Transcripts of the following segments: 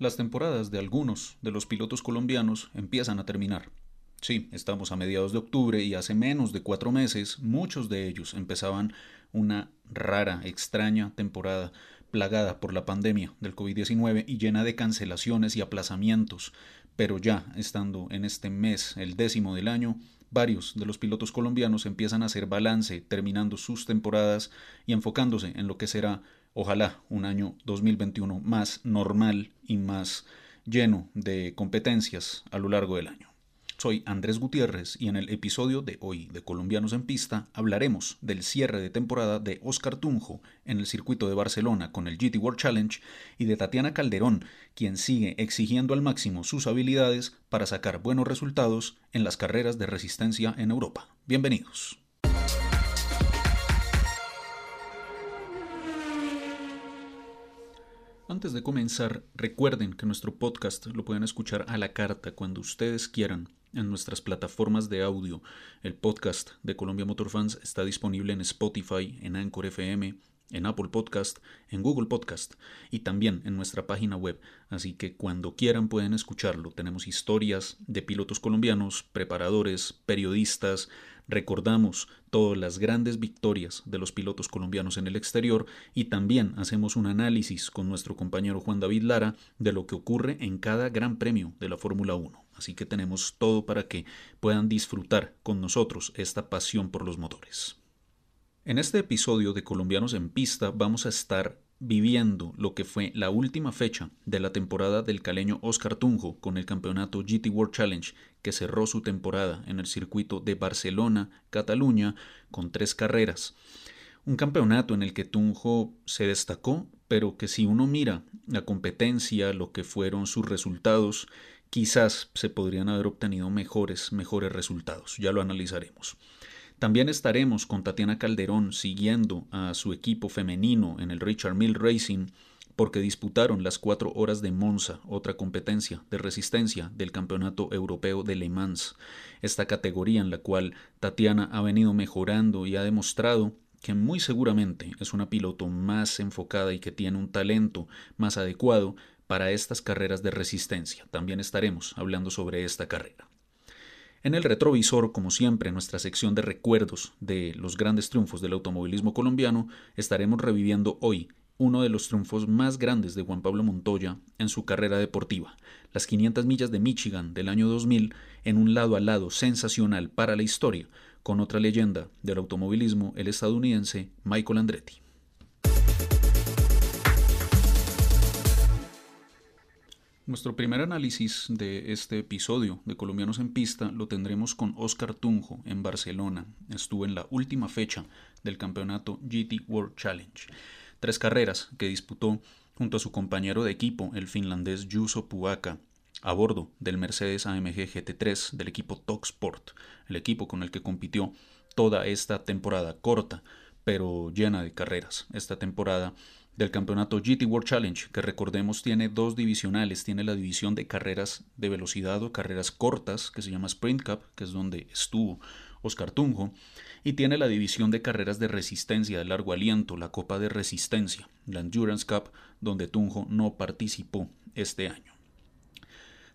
Las temporadas de algunos de los pilotos colombianos empiezan a terminar. Sí, estamos a mediados de octubre y hace menos de cuatro meses muchos de ellos empezaban una rara, extraña temporada plagada por la pandemia del COVID-19 y llena de cancelaciones y aplazamientos. Pero ya estando en este mes, el décimo del año, varios de los pilotos colombianos empiezan a hacer balance terminando sus temporadas y enfocándose en lo que será ojalá un año 2021 más normal y más lleno de competencias a lo largo del año. Soy Andrés Gutiérrez y en el episodio de hoy de Colombianos en Pista hablaremos del cierre de temporada de Oscar Tunjo en el circuito de Barcelona con el GT World Challenge y de Tatiana Calderón, quien sigue exigiendo al máximo sus habilidades para sacar buenos resultados en las carreras de resistencia en Europa. Bienvenidos. Antes de comenzar, recuerden que nuestro podcast lo pueden escuchar a la carta cuando ustedes quieran en nuestras plataformas de audio. El podcast de Colombia Motor Fans está disponible en Spotify, en Anchor FM, en Apple Podcast, en Google Podcast y también en nuestra página web. Así que cuando quieran pueden escucharlo. Tenemos historias de pilotos colombianos, preparadores, periodistas, recordamos todas las grandes victorias de los pilotos colombianos en el exterior y también hacemos un análisis con nuestro compañero Juan David Lara de lo que ocurre en cada gran premio de la Fórmula 1. Así que tenemos todo para que puedan disfrutar con nosotros esta pasión por los motores. En este episodio de Colombianos en Pista vamos a estar viviendo lo que fue la última fecha de la temporada del caleño Oscar Tunjo con el campeonato GT World Challenge que cerró su temporada en el circuito de Barcelona, Cataluña, con tres carreras. Un campeonato en el que Tunjo se destacó, pero que si uno mira la competencia, lo que fueron sus resultados, quizás se podrían haber obtenido mejores, mejores resultados. Ya lo analizaremos. También estaremos con Tatiana Calderón siguiendo a su equipo femenino en el Richard Mill Racing porque disputaron las cuatro horas de Monza, otra competencia de resistencia del Campeonato Europeo de Le Mans, esta categoría en la cual Tatiana ha venido mejorando y ha demostrado que muy seguramente es una piloto más enfocada y que tiene un talento más adecuado para estas carreras de resistencia. También estaremos hablando sobre esta carrera. En el retrovisor, como siempre, en nuestra sección de recuerdos de los grandes triunfos del automovilismo colombiano, estaremos reviviendo hoy uno de los triunfos más grandes de Juan Pablo Montoya en su carrera deportiva, las 500 millas de Michigan del año 2000, en un lado a lado sensacional para la historia, con otra leyenda del automovilismo, el estadounidense Michael Andretti. Nuestro primer análisis de este episodio de Colombianos en Pista lo tendremos con Oscar Tunjo en Barcelona. Estuvo en la última fecha del campeonato GT World Challenge. Tres carreras que disputó junto a su compañero de equipo, el finlandés Juso Puaka, a bordo del Mercedes AMG GT3 del equipo Talksport, el equipo con el que compitió toda esta temporada corta, pero llena de carreras. Esta temporada del campeonato GT World Challenge, que recordemos tiene dos divisionales, tiene la división de carreras de velocidad o carreras cortas, que se llama Sprint Cup, que es donde estuvo Oscar Tunjo, y tiene la división de carreras de resistencia de largo aliento, la Copa de Resistencia, la Endurance Cup, donde Tunjo no participó este año.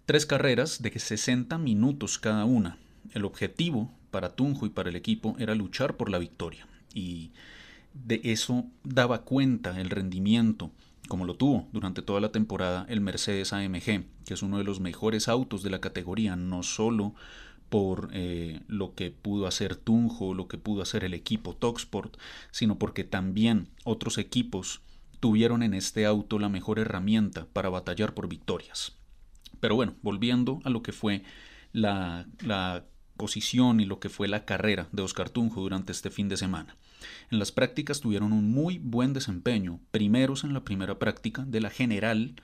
Tres carreras de 60 minutos cada una. El objetivo para Tunjo y para el equipo era luchar por la victoria. Y de eso daba cuenta el rendimiento, como lo tuvo durante toda la temporada el Mercedes AMG, que es uno de los mejores autos de la categoría, no solo por eh, lo que pudo hacer Tunjo, lo que pudo hacer el equipo Toxport, sino porque también otros equipos tuvieron en este auto la mejor herramienta para batallar por victorias. Pero bueno, volviendo a lo que fue la, la posición y lo que fue la carrera de Oscar Tunjo durante este fin de semana. En las prácticas tuvieron un muy buen desempeño, primeros en la primera práctica de la general,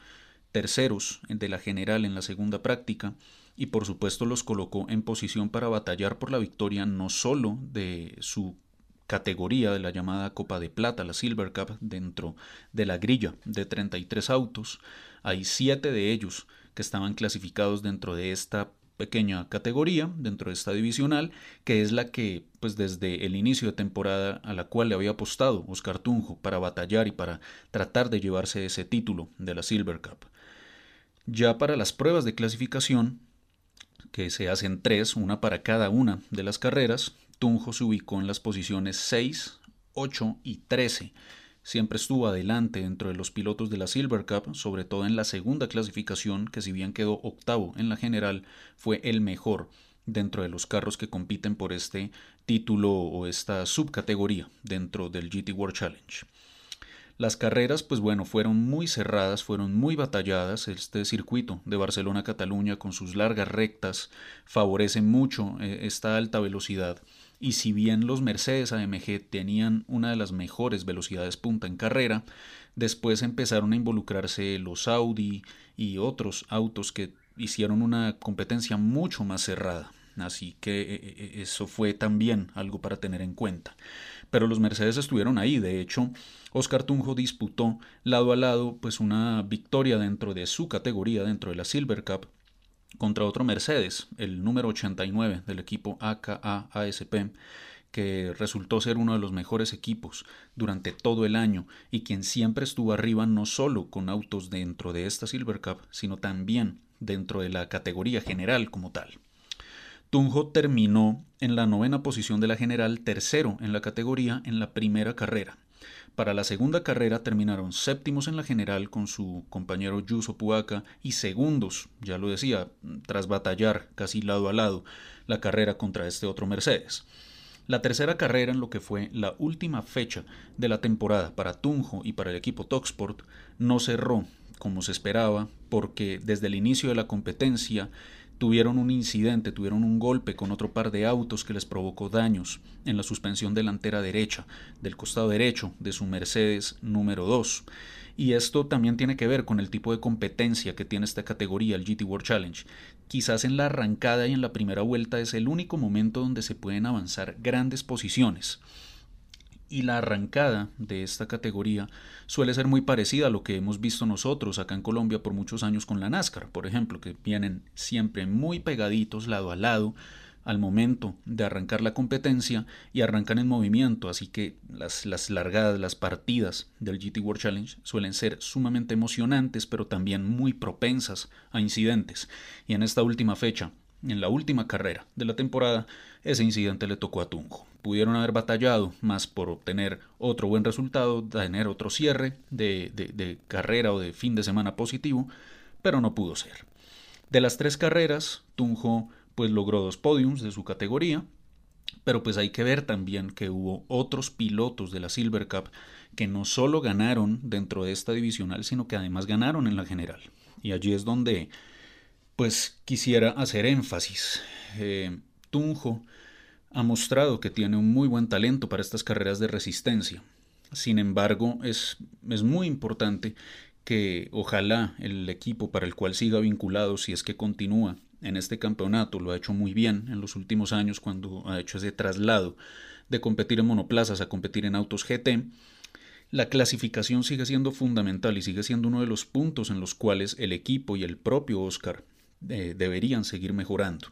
terceros de la general en la segunda práctica, y por supuesto los colocó en posición para batallar por la victoria no solo de su categoría de la llamada Copa de Plata, la Silver Cup, dentro de la grilla de 33 autos. Hay siete de ellos que estaban clasificados dentro de esta pequeña categoría dentro de esta divisional, que es la que, pues desde el inicio de temporada a la cual le había apostado Oscar Tunjo para batallar y para tratar de llevarse ese título de la Silver Cup. Ya para las pruebas de clasificación, que se hacen tres, una para cada una de las carreras, Tunjo se ubicó en las posiciones 6, 8 y 13. Siempre estuvo adelante dentro de los pilotos de la Silver Cup, sobre todo en la segunda clasificación, que si bien quedó octavo en la general, fue el mejor dentro de los carros que compiten por este título o esta subcategoría dentro del GT World Challenge. Las carreras, pues bueno, fueron muy cerradas, fueron muy batalladas. Este circuito de Barcelona-Cataluña con sus largas rectas favorece mucho eh, esta alta velocidad. Y si bien los Mercedes AMG tenían una de las mejores velocidades punta en carrera, después empezaron a involucrarse los Audi y otros autos que hicieron una competencia mucho más cerrada. Así que eh, eh, eso fue también algo para tener en cuenta. Pero los Mercedes estuvieron ahí. De hecho, Oscar Tunjo disputó lado a lado pues una victoria dentro de su categoría, dentro de la Silver Cup, contra otro Mercedes, el número 89 del equipo AKA ASP, que resultó ser uno de los mejores equipos durante todo el año y quien siempre estuvo arriba no solo con autos dentro de esta Silver Cup, sino también dentro de la categoría general como tal. Tunjo terminó en la novena posición de la general, tercero en la categoría en la primera carrera. Para la segunda carrera terminaron séptimos en la general con su compañero Yuso Puaca y segundos, ya lo decía, tras batallar casi lado a lado la carrera contra este otro Mercedes. La tercera carrera en lo que fue la última fecha de la temporada para Tunjo y para el equipo Toxport no cerró como se esperaba porque desde el inicio de la competencia tuvieron un incidente, tuvieron un golpe con otro par de autos que les provocó daños en la suspensión delantera derecha del costado derecho de su Mercedes número 2. Y esto también tiene que ver con el tipo de competencia que tiene esta categoría, el GT World Challenge. Quizás en la arrancada y en la primera vuelta es el único momento donde se pueden avanzar grandes posiciones y la arrancada de esta categoría suele ser muy parecida a lo que hemos visto nosotros acá en Colombia por muchos años con la NASCAR, por ejemplo, que vienen siempre muy pegaditos lado a lado al momento de arrancar la competencia y arrancan en movimiento, así que las, las largadas, las partidas del GT World Challenge suelen ser sumamente emocionantes, pero también muy propensas a incidentes. Y en esta última fecha, en la última carrera de la temporada, ese incidente le tocó a Tunjo. Pudieron haber batallado más por obtener otro buen resultado, tener otro cierre de, carrera o de fin de semana positivo, pero no pudo ser. De las tres carreras, Tunjo pues logró dos podiums de su categoría, pero pues hay que ver también que hubo otros pilotos de la Silver Cup que no solo ganaron dentro de esta divisional, sino que además ganaron en la general. Y allí es donde pues quisiera hacer énfasis. Eh, Tunjo ha mostrado que tiene un muy buen talento para estas carreras de resistencia. Sin embargo, es, es muy importante que ojalá el equipo para el cual siga vinculado, si es que continúa en este campeonato, lo ha hecho muy bien en los últimos años cuando ha hecho ese traslado de competir en monoplazas a competir en autos GT, la clasificación sigue siendo fundamental y sigue siendo uno de los puntos en los cuales el equipo y el propio Oscar deberían seguir mejorando.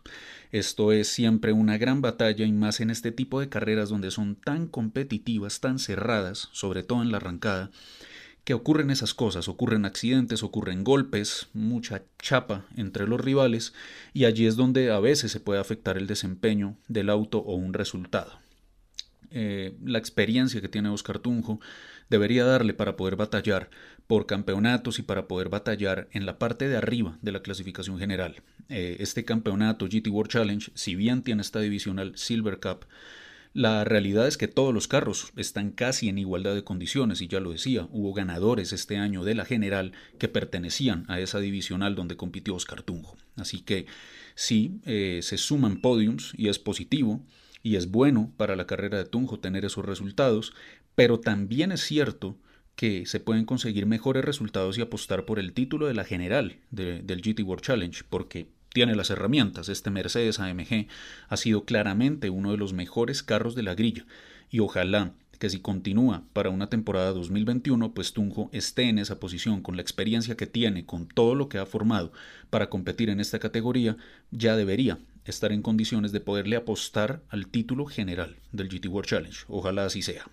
Esto es siempre una gran batalla y más en este tipo de carreras donde son tan competitivas, tan cerradas, sobre todo en la arrancada, que ocurren esas cosas, ocurren accidentes, ocurren golpes, mucha chapa entre los rivales y allí es donde a veces se puede afectar el desempeño del auto o un resultado. Eh, la experiencia que tiene Oscar Tunjo debería darle para poder batallar por campeonatos y para poder batallar en la parte de arriba de la clasificación general. Eh, este campeonato GT World Challenge, si bien tiene esta divisional Silver Cup, la realidad es que todos los carros están casi en igualdad de condiciones y ya lo decía, hubo ganadores este año de la general que pertenecían a esa divisional donde compitió Oscar Tunjo. Así que sí, eh, se suman podiums y es positivo y es bueno para la carrera de Tunjo tener esos resultados, pero también es cierto que se pueden conseguir mejores resultados y apostar por el título de la general del GT World Challenge, porque tiene las herramientas. Este Mercedes AMG ha sido claramente uno de los mejores carros de la grilla y ojalá que si continúa para una temporada 2021, pues Tunjo esté en esa posición con la experiencia que tiene, con todo lo que ha formado para competir en esta categoría, ya debería estar en condiciones de poderle apostar al título general del GT World Challenge. Ojalá así sea.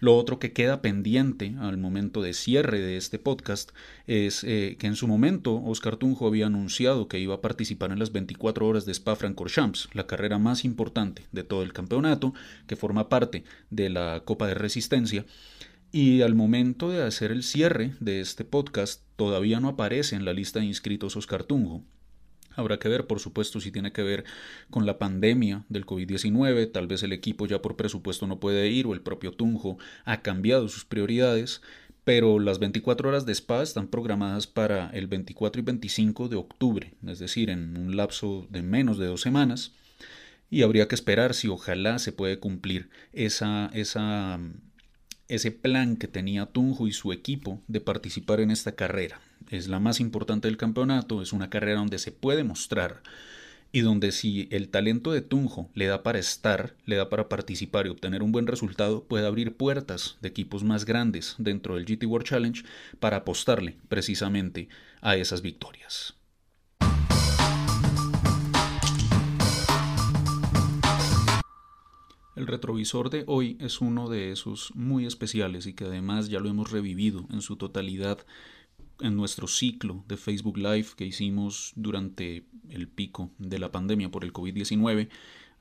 Lo otro que queda pendiente al momento de cierre de este podcast es eh, que en su momento Oscar Tunjo había anunciado que iba a participar en las 24 horas de Spa-Francorchamps, la carrera más importante de todo el campeonato, que forma parte de la Copa de Resistencia. Y al momento de hacer el cierre de este podcast, todavía no aparece en la lista de inscritos Oscar Tunjo. Habrá que ver, por supuesto, si tiene que ver con la pandemia del COVID-19, tal vez el equipo ya por presupuesto no puede ir o el propio Tunjo ha cambiado sus prioridades, pero las 24 horas de spa están programadas para el 24 y 25 de octubre, es decir, en un lapso de menos de dos semanas, y habría que esperar si ojalá se puede cumplir ese plan que tenía Tunjo y su equipo de participar en esta carrera es la más importante del campeonato, es una carrera donde se puede mostrar y donde si el talento de Tunjo le da para estar, le da para participar y obtener un buen resultado, puede abrir puertas de equipos más grandes dentro del GT World Challenge para apostarle precisamente a esas victorias. El retrovisor de hoy es uno de esos muy especiales y que además ya lo hemos revivido en su totalidad en nuestro ciclo de Facebook Live que hicimos durante el pico de la pandemia por el COVID-19,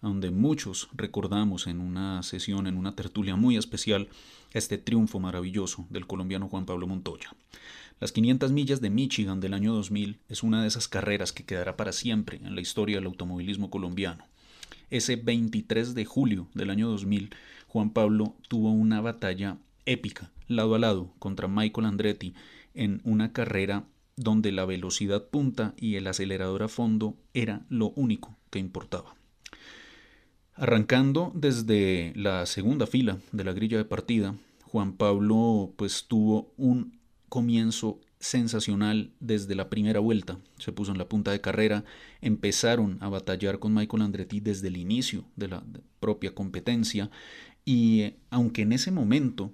donde muchos recordamos en una sesión, en una tertulia muy especial, este triunfo maravilloso del colombiano Juan Pablo Montoya. Las 500 millas de Michigan del año 2000 es una de esas carreras que quedará para siempre en la historia del automovilismo colombiano. Ese 23 de julio del año 2000, Juan Pablo tuvo una batalla épica, lado a lado, contra Michael Andretti en una carrera donde la velocidad punta y el acelerador a fondo era lo único que importaba. Arrancando desde la segunda fila de la grilla de partida, Juan Pablo pues tuvo un comienzo sensacional desde la primera vuelta. Se puso en la punta de carrera, empezaron a batallar con Michael Andretti desde el inicio de la propia competencia y eh, aunque en ese momento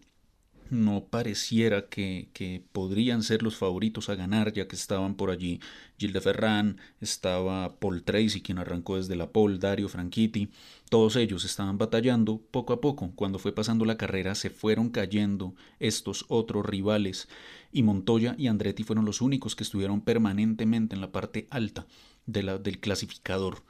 no pareciera que, que, podrían ser los favoritos a ganar, ya que estaban por allí Gilles de Ferran, estaba Paul Tracy, quien arrancó desde la pole, Dario Franchitti, todos ellos estaban batallando poco a poco. Cuando fue pasando la carrera se fueron cayendo estos otros rivales y Montoya y Andretti fueron los únicos que estuvieron permanentemente en la parte alta de la, del clasificador.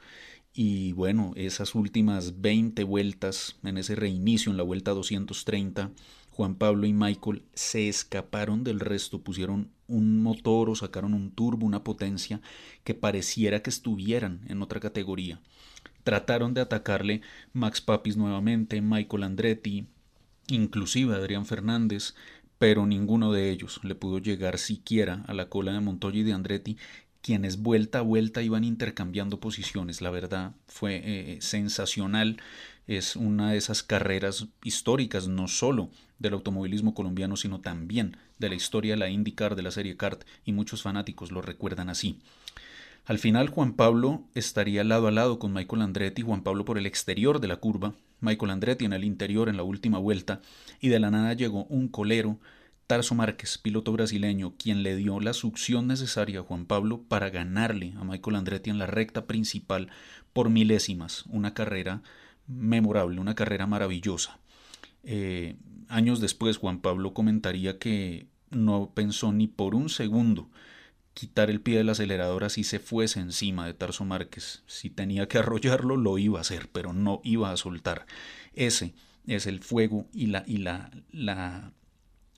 Y bueno, esas últimas 20 vueltas en ese reinicio en la vuelta 230 Juan Pablo y Michael se escaparon del resto, pusieron un motor o sacaron un turbo, una potencia que pareciera que estuvieran en otra categoría. Trataron de atacarle Max Papis nuevamente, Michael Andretti, inclusive Adrián Fernández, pero ninguno de ellos le pudo llegar siquiera a la cola de Montoya y de Andretti, quienes vuelta a vuelta iban intercambiando posiciones. La verdad fue eh, sensacional. Es una de esas carreras históricas, no solo del automovilismo colombiano, sino también de la historia de la IndyCar, de la serie Kart, y muchos fanáticos lo recuerdan así. Al final Juan Pablo estaría lado a lado con Michael Andretti, Juan Pablo por el exterior de la curva, Michael Andretti en el interior en la última vuelta, y de la nada llegó un colero, Tarso Márquez, piloto brasileño, quien le dio la succión necesaria a Juan Pablo para ganarle a Michael Andretti en la recta principal por milésimas, una carrera memorable, una carrera maravillosa. Eh, años después Juan Pablo comentaría que no pensó ni por un segundo quitar el pie del acelerador así se fuese encima de Tarso Márquez. Si tenía que arrollarlo, lo iba a hacer, pero no iba a soltar. Ese es el fuego y la, y la, la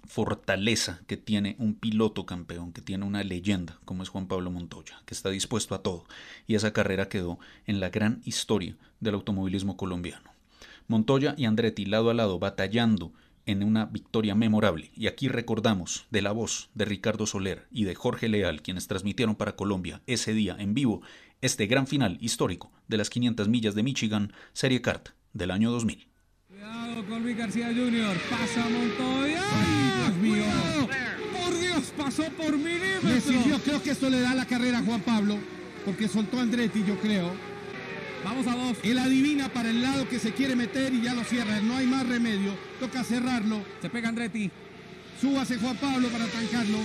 fortaleza que tiene un piloto campeón, que tiene una leyenda como es Juan Pablo Montoya, que está dispuesto a todo. Y esa carrera quedó en la gran historia del automovilismo colombiano. Montoya y Andretti lado a lado batallando en una victoria memorable. Y aquí recordamos de la voz de Ricardo Soler y de Jorge Leal, quienes transmitieron para Colombia ese día en vivo este gran final histórico de las 500 millas de Michigan Serie Kart del año 2000. Cuidado con Luis García Jr. Pasa Montoya. ¡Ay, Dios mío! Por Dios, pasó por milímetros. Yo creo que esto le da la carrera a Juan Pablo, porque soltó a Andretti, yo creo. Vamos a dos. Él adivina para el lado que se quiere meter y ya lo cierra. No hay más remedio. Toca cerrarlo. Se pega Andretti. Súbase Juan Pablo para trancarlo.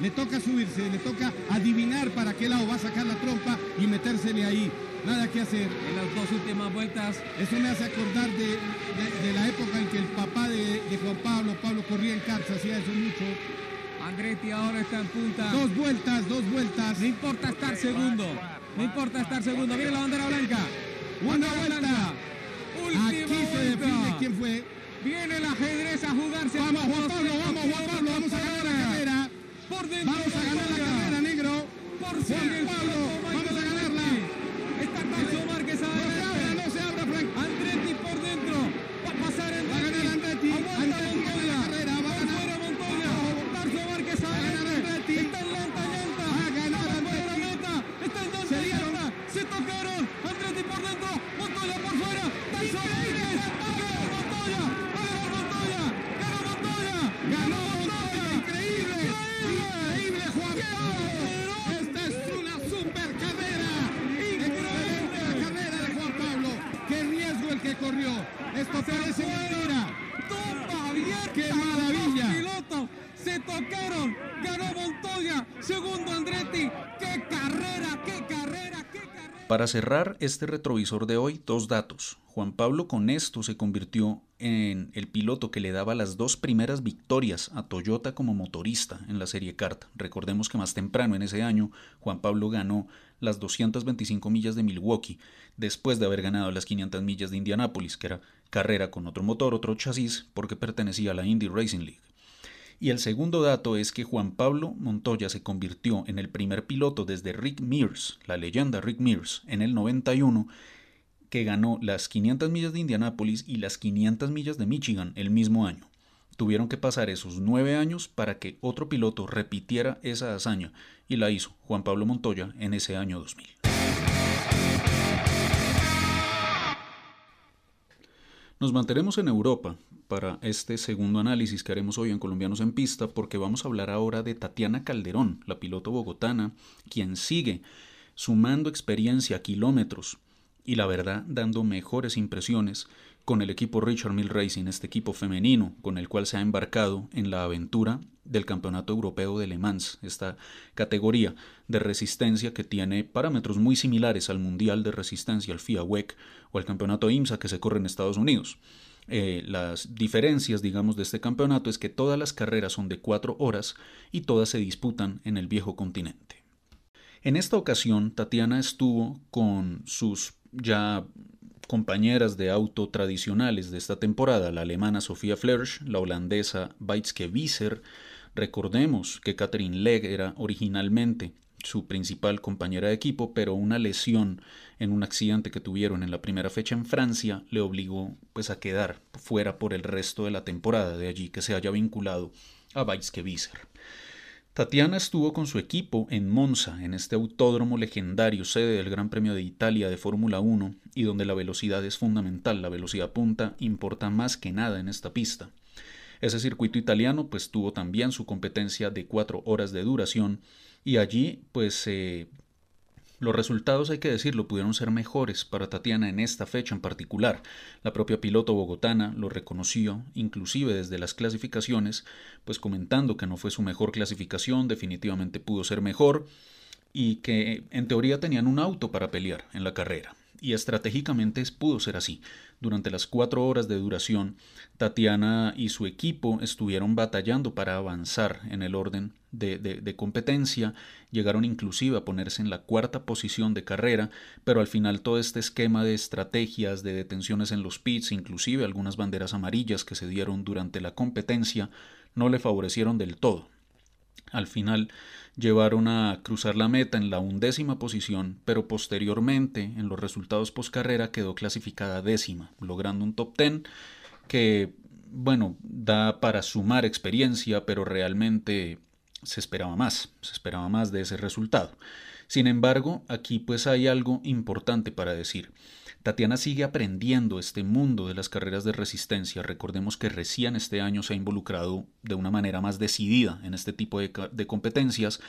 Le toca subirse, le toca adivinar para qué lado va a sacar la trompa y metérsele ahí. Nada que hacer. En las dos últimas vueltas. Eso me hace acordar de, de, de la época en que el papá de, de Juan Pablo, Pablo corría en carta, hacía eso mucho. Andretti ahora está en punta. Dos vueltas, dos vueltas. No importa estar segundo. No importa estar segundo. Viene la bandera blanca. Una vuelta. Aquí se define quién fue. Viene el ajedrez a jugarse. Vamos, Juan Pablo, vamos, Juan Pablo, vamos a ganar la carrera. Por. Vamos a ganar la carrera, negro. Por Juan Pablo, vamos a Michael Para cerrar este retrovisor de hoy, dos datos. Juan Pablo con esto se convirtió en el piloto que le daba las dos primeras victorias a Toyota como motorista en la serie Kart. Recordemos que más temprano en ese año Juan Pablo ganó las 225 millas de Milwaukee, después de haber ganado las 500 millas de Indianápolis, que era carrera con otro motor, otro chasis, porque pertenecía a la Indy Racing League. Y el segundo dato es que Juan Pablo Montoya se convirtió en el primer piloto desde Rick Mears, la leyenda Rick Mears, en el 91, que ganó las 500 millas de Indianápolis y las 500 millas de Michigan el mismo año. Tuvieron que pasar esos nueve años para que otro piloto repitiera esa hazaña, y la hizo Juan Pablo Montoya en ese año 2000. Nos mantenemos en Europa para este segundo análisis que haremos hoy en Colombianos en Pista porque vamos a hablar ahora de Tatiana Calderón, la piloto bogotana, quien sigue sumando experiencia, kilómetros y la verdad dando mejores impresiones con el equipo Richard Mill Racing, este equipo femenino con el cual se ha embarcado en la aventura del Campeonato Europeo de Le Mans, esta categoría de resistencia que tiene parámetros muy similares al Mundial de Resistencia, al FIA WEC o al Campeonato IMSA que se corre en Estados Unidos. Eh, las diferencias, digamos, de este campeonato es que todas las carreras son de cuatro horas y todas se disputan en el viejo continente. En esta ocasión, Tatiana estuvo con sus ya compañeras de auto tradicionales de esta temporada, la alemana Sofía Flersch, la holandesa Weizke Wieser. Recordemos que Catherine Legg era originalmente su principal compañera de equipo, pero una lesión en un accidente que tuvieron en la primera fecha en Francia le obligó pues a quedar fuera por el resto de la temporada, de allí que se haya vinculado a Weizke Wieser. Tatiana estuvo con su equipo en Monza, en este autódromo legendario, sede del Gran Premio de Italia de Fórmula 1, y donde la velocidad es fundamental, la velocidad punta importa más que nada en esta pista. Ese circuito italiano pues tuvo también su competencia de cuatro horas de duración y allí pues eh, los resultados, hay que decirlo, pudieron ser mejores para Tatiana en esta fecha en particular. La propia piloto bogotana lo reconoció, inclusive desde las clasificaciones, pues comentando que no fue su mejor clasificación, definitivamente pudo ser mejor y que en teoría tenían un auto para pelear en la carrera. Y estratégicamente pudo ser así. Durante las cuatro horas de duración, Tatiana y su equipo estuvieron batallando para avanzar en el orden de, de, de, competencia, llegaron inclusive a ponerse en la cuarta posición de carrera, pero al final todo este esquema de estrategias, de detenciones en los pits, inclusive algunas banderas amarillas que se dieron durante la competencia, no le favorecieron del todo. Al final llevaron a cruzar la meta en la undécima posición, pero posteriormente en los resultados poscarrera quedó clasificada décima, logrando un top ten que, bueno, da para sumar experiencia, pero realmente se esperaba más, se esperaba más de ese resultado. Sin embargo, aquí pues hay algo importante para decir. Tatiana sigue aprendiendo este mundo de las carreras de resistencia. Recordemos que recién este año se ha involucrado de una manera más decidida en este tipo de, competencias,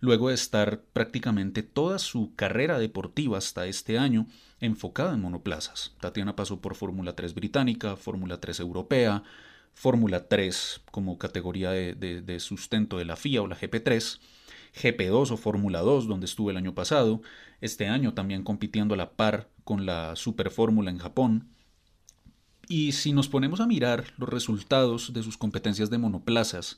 luego de estar prácticamente toda su carrera deportiva hasta este año enfocada en monoplazas. Tatiana pasó por Fórmula 3 británica, Fórmula 3 europea, Fórmula 3 como categoría de, de, sustento de la FIA o la GP3, GP2 o Fórmula 2, donde estuve el año pasado, este año también compitiendo a la par con la Super Fórmula en Japón. Y si nos ponemos a mirar los resultados de sus competencias de monoplazas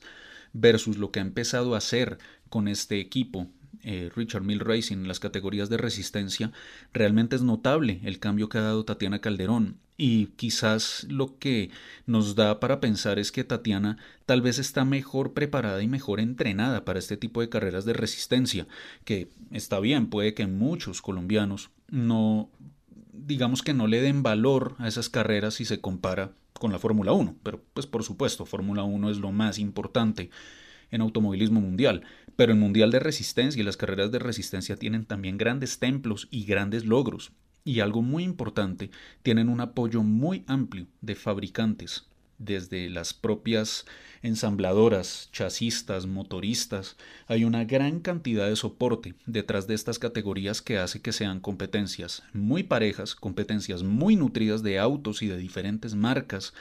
versus lo que ha empezado a hacer con este equipo eh, Richard Mill Racing en las categorías de resistencia, realmente es notable el cambio que ha dado Tatiana Calderón. Y quizás lo que nos da para pensar es que Tatiana tal vez está mejor preparada y mejor entrenada para este tipo de carreras de resistencia, que está bien, puede que muchos colombianos no digamos que no le den valor a esas carreras si se compara con la Fórmula 1, pero pues por supuesto, Fórmula 1 es lo más importante en automovilismo mundial, pero el Mundial de Resistencia y las carreras de resistencia tienen también grandes templos y grandes logros. Y algo muy importante, tienen un apoyo muy amplio de fabricantes, desde las propias ensambladoras, chasistas, motoristas. Hay una gran cantidad de soporte detrás de estas categorías que hace que sean competencias muy parejas, competencias muy nutridas de autos y de diferentes marcas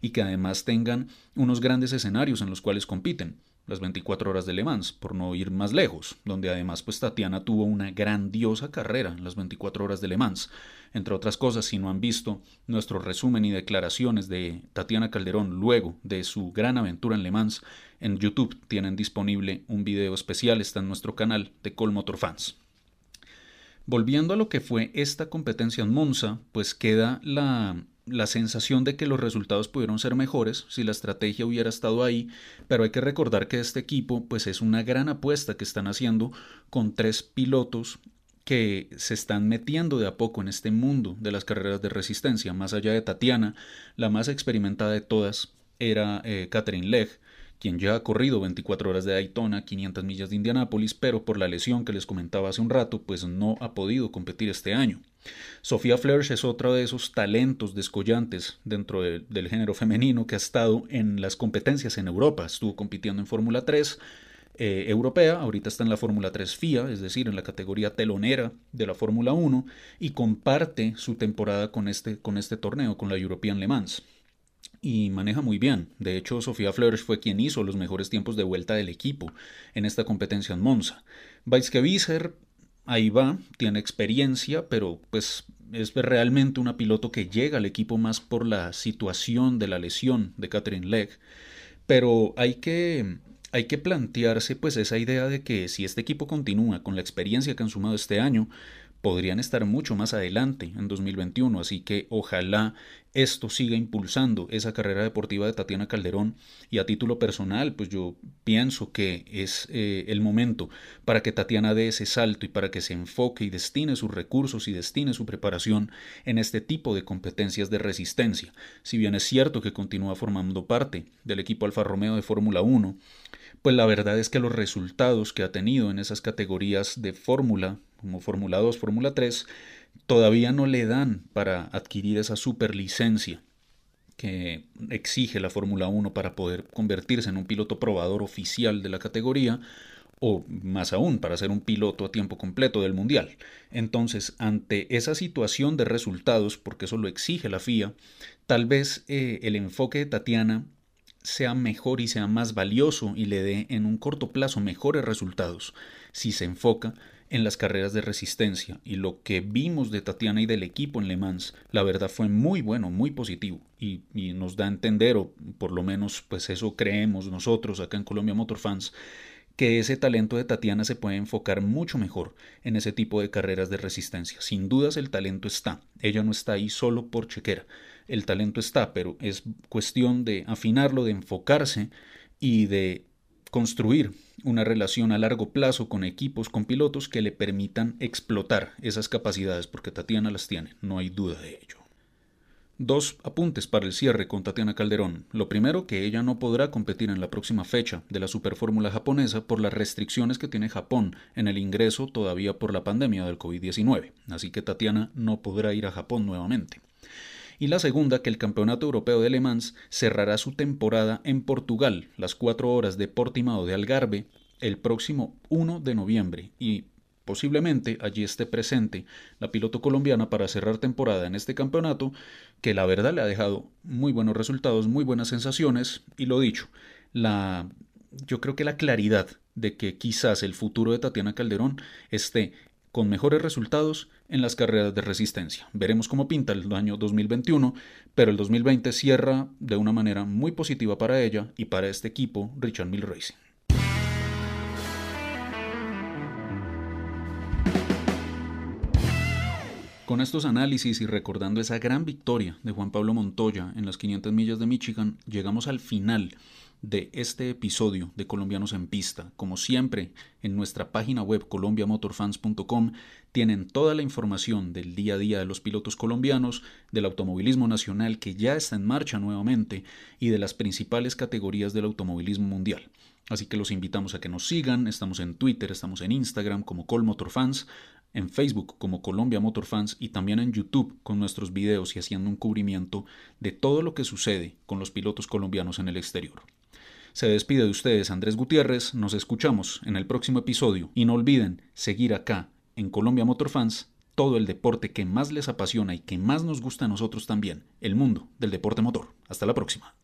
y que además tengan unos grandes escenarios en los cuales compiten las 24 horas de Le Mans, por no ir más lejos, donde además pues Tatiana tuvo una grandiosa carrera en las 24 horas de Le Mans. Entre otras cosas, si no han visto nuestro resumen y declaraciones de Tatiana Calderón luego de su gran aventura en Le Mans, en YouTube tienen disponible un video especial, está en nuestro canal de Col Motor Fans. Volviendo a lo que fue esta competencia en Monza, pues queda la la sensación de que los resultados pudieron ser mejores si la estrategia hubiera estado ahí, pero hay que recordar que este equipo pues es una gran apuesta que están haciendo con tres pilotos que se están metiendo de a poco en este mundo de las carreras de resistencia, más allá de Tatiana, la más experimentada de todas era eh, Catherine quien ya ha corrido 24 horas de Daytona, 500 millas de Indianápolis, pero por la lesión que les comentaba hace un rato, pues no ha podido competir este año. Sofía Flörsch es otro de esos talentos descollantes dentro del género femenino que ha estado en las competencias en Europa. Estuvo compitiendo en Fórmula 3 eh, europea, ahorita está en la Fórmula 3 FIA, es decir, en la categoría telonera de la Fórmula 1, y comparte su temporada con este, con este torneo, con la European Le Mans y maneja muy bien. De hecho, Sofía Flores fue quien hizo los mejores tiempos de vuelta del equipo en esta competencia en Monza. Weizke ahí va, tiene experiencia, pero pues es realmente una piloto que llega al equipo más por la situación de la lesión de Catherine Legg. Pero hay que, hay que plantearse pues esa idea de que si este equipo continúa con la experiencia que han sumado este año, podrían estar mucho más adelante en 2021, así que ojalá esto siga impulsando esa carrera deportiva de Tatiana Calderón y a título personal, pues yo pienso que es eh, el momento para que Tatiana dé ese salto y para que se enfoque y destine sus recursos y destine su preparación en este tipo de competencias de resistencia. Si bien es cierto que continúa formando parte del equipo Alfa Romeo de Fórmula 1, pues la verdad es que los resultados que ha tenido en esas categorías de fórmula, como Fórmula 2, Fórmula 3, todavía no le dan para adquirir esa superlicencia que exige la Fórmula 1 para poder convertirse en un piloto probador oficial de la categoría o más aún para ser un piloto a tiempo completo del Mundial. Entonces, ante esa situación de resultados, porque eso lo exige la FIA, tal vez eh, el enfoque de Tatiana sea mejor y sea más valioso y le dé en un corto plazo mejores resultados si se enfoca en las carreras de resistencia y lo que vimos de Tatiana y del equipo en Le Mans, la verdad fue muy bueno, muy positivo. Y, nos da a entender, o por lo menos pues eso creemos nosotros acá en Colombia Motor Fans, que ese talento de Tatiana se puede enfocar mucho mejor en ese tipo de carreras de resistencia. Sin dudas el talento está, ella no está ahí solo por chequera, el talento está, pero es cuestión de afinarlo, de enfocarse y de construir una relación a largo plazo con equipos, con pilotos que le permitan explotar esas capacidades, porque Tatiana las tiene, no hay duda de ello. Dos apuntes para el cierre con Tatiana Calderón. Lo primero, que ella no podrá competir en la próxima fecha de la Superfórmula japonesa por las restricciones que tiene Japón en el ingreso todavía por la pandemia del COVID-19. Así que Tatiana no podrá ir a Japón nuevamente y la segunda que el Campeonato Europeo de Le Mans cerrará su temporada en Portugal, las cuatro horas de Portimao de Algarve, el próximo 1 de noviembre. Y posiblemente allí esté presente la piloto colombiana para cerrar temporada en este campeonato, que la verdad le ha dejado muy buenos resultados, muy buenas sensaciones. Y lo dicho, la yo creo que la claridad de que quizás el futuro de Tatiana Calderón esté con mejores resultados en las carreras de resistencia. Veremos cómo pinta el año 2021, pero el 2020 cierra de una manera muy positiva para ella y para este equipo Richard Mill Racing. Con estos análisis y recordando esa gran victoria de Juan Pablo Montoya en las 500 millas de Michigan, llegamos al final de este episodio de Colombianos en Pista. Como siempre, en nuestra página web colombiamotorfans.com tienen toda la información del día a día de los pilotos colombianos, del automovilismo nacional que ya está en marcha nuevamente y de las principales categorías del automovilismo mundial. Así que los invitamos a que nos sigan, estamos en Twitter, estamos en Instagram como Colmotorfans, en Facebook como Colombia Motorfans y también en YouTube con nuestros videos y haciendo un cubrimiento de todo lo que sucede con los pilotos colombianos en el exterior. Se despide de ustedes Andrés Gutiérrez, nos escuchamos en el próximo episodio y no olviden seguir acá en Colombia Motorfans todo el deporte que más les apasiona y que más nos gusta a nosotros también, el mundo del deporte motor. Hasta la próxima.